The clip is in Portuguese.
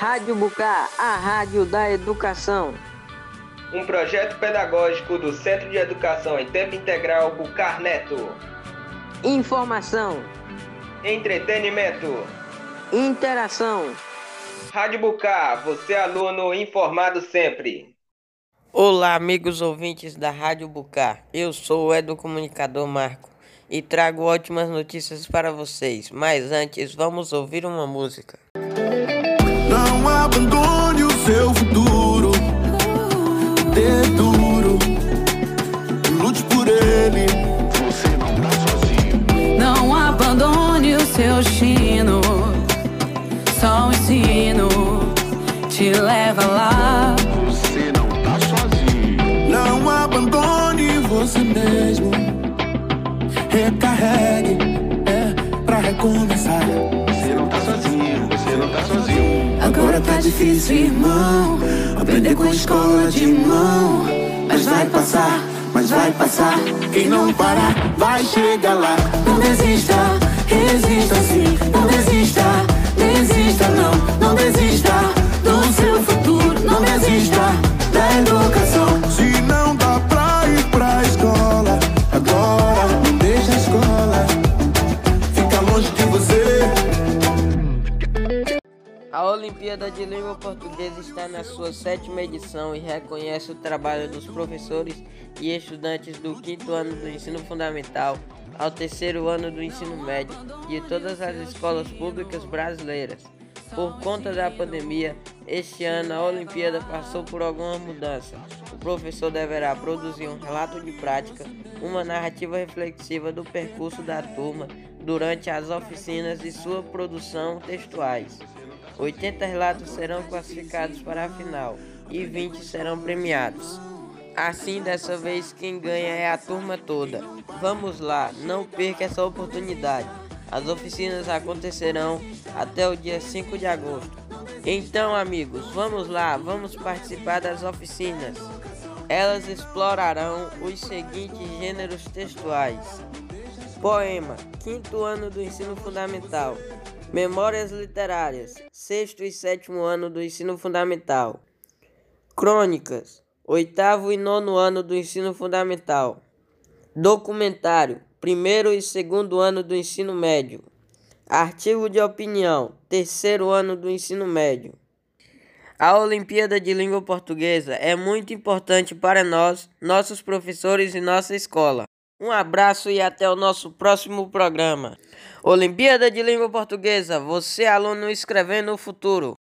Rádio Bucar, a rádio da educação. Um projeto pedagógico do Centro de Educação em Tempo Integral Bucar Neto. Informação, Entretenimento. interação. Rádio Bucar, você aluno informado sempre. Olá, amigos ouvintes da Rádio Bucar. Eu sou o educomunicador Marco e trago ótimas notícias para vocês. Mas antes, vamos ouvir uma música. Não abandone o seu futuro. Dê duro. Lute por ele. Você não tá sozinho. Não abandone o seu destino. Só o ensino te leva lá. Você não tá sozinho. Não abandone você mesmo. Recarregue. É pra recomeçar. Você não tá sozinho. Você não tá sozinho. Agora tá difícil, irmão. Aprender com a escola de mão. Mas vai passar, Mas vai passar. Quem não parar, vai chegar lá. Olimpíada de Língua Portuguesa está na sua sétima edição e reconhece o trabalho dos professores e estudantes do quinto ano do ensino fundamental ao terceiro ano do ensino médio de todas as escolas públicas brasileiras. Por conta da pandemia, este ano a Olimpíada passou por alguma mudança. O professor deverá produzir um relato de prática, uma narrativa reflexiva do percurso da turma durante as oficinas e sua produção textuais. 80 relatos serão classificados para a final e 20 serão premiados. Assim, dessa vez, quem ganha é a turma toda. Vamos lá, não perca essa oportunidade. As oficinas acontecerão até o dia 5 de agosto. Então, amigos, vamos lá, vamos participar das oficinas. Elas explorarão os seguintes gêneros textuais: Poema, quinto ano do ensino fundamental. Memórias literárias, sexto e sétimo ano do ensino fundamental. Crônicas, oitavo e nono ano do ensino fundamental. Documentário, primeiro e segundo ano do ensino médio. Artigo de opinião, terceiro ano do ensino médio. A Olimpíada de Língua Portuguesa é muito importante para nós, nossos professores e nossa escola. Um abraço e até o nosso próximo programa. Olimpíada de Língua Portuguesa, você aluno escrevendo o futuro.